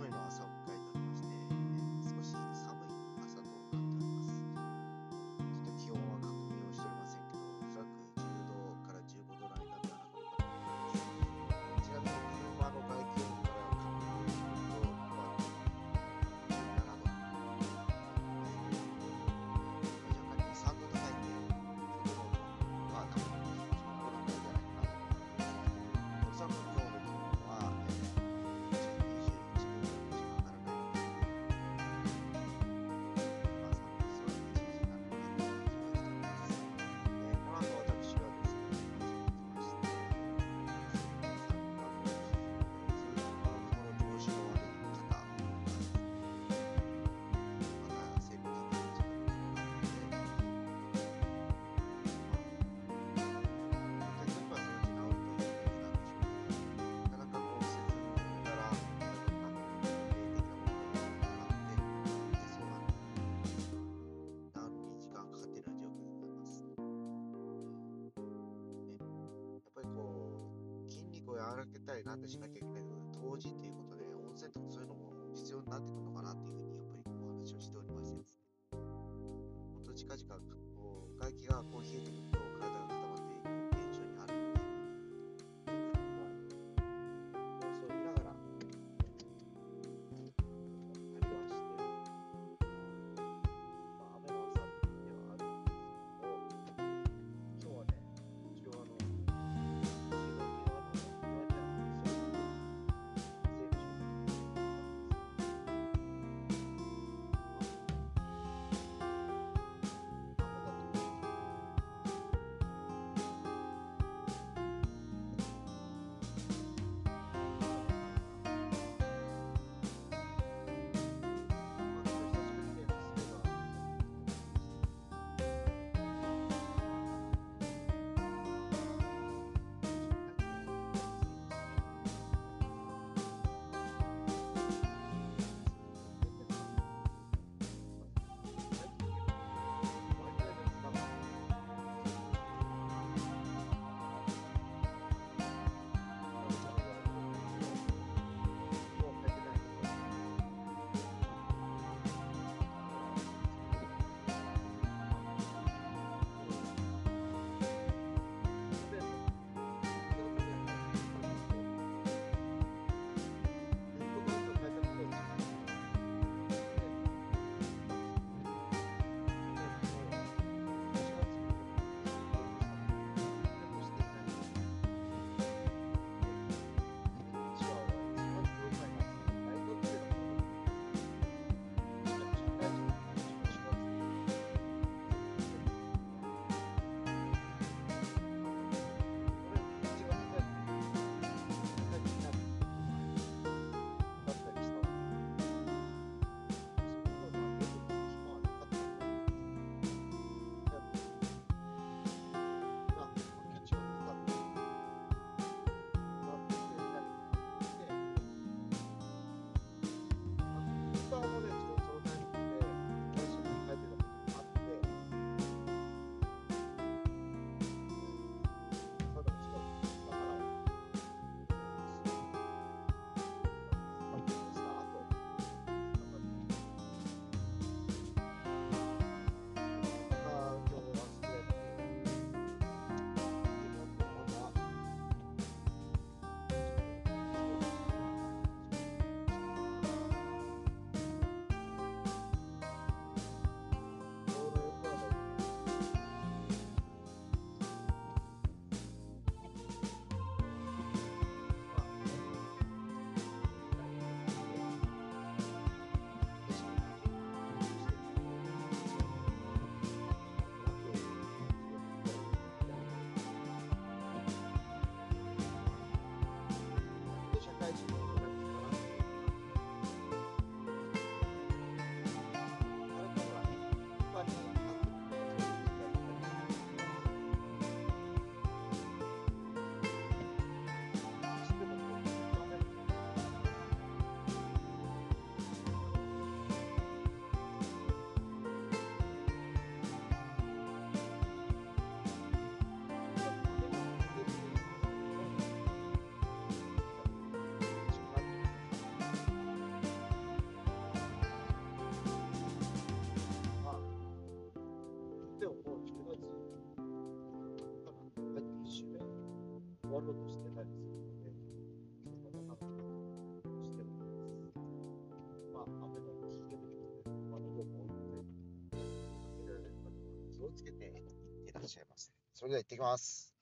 coming also. 働けたりなんでしなきゃいけないので、当時ということで、温泉とかそういうのも必要になってくるのかなっていうふうに、やっぱりお話をしておりましてですね、近々、こう外気がこう冷えてくるわろうとしてたりするので、そんな感じでしてもます。まあ、雨の日でもですね、窓も置いて、開けられる方は気をつけていってらっしゃいませ。それでは行ってきます。